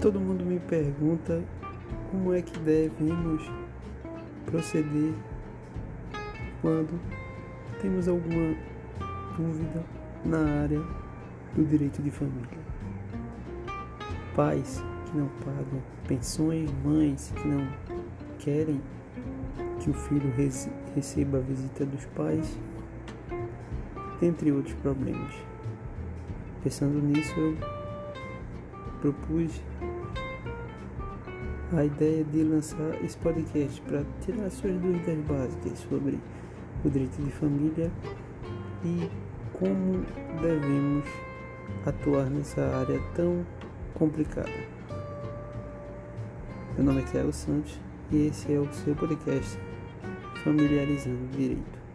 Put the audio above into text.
Todo mundo me pergunta como é que devemos proceder quando temos alguma dúvida na área do direito de família. Pais que não pagam pensões, mães que não querem que o filho receba a visita dos pais, entre outros problemas. Pensando nisso, eu propus a ideia de lançar esse podcast para tirar suas dúvidas básicas sobre o direito de família e como devemos atuar nessa área tão complicada. Meu nome é Thiago Santos e esse é o seu podcast Familiarizando Direito.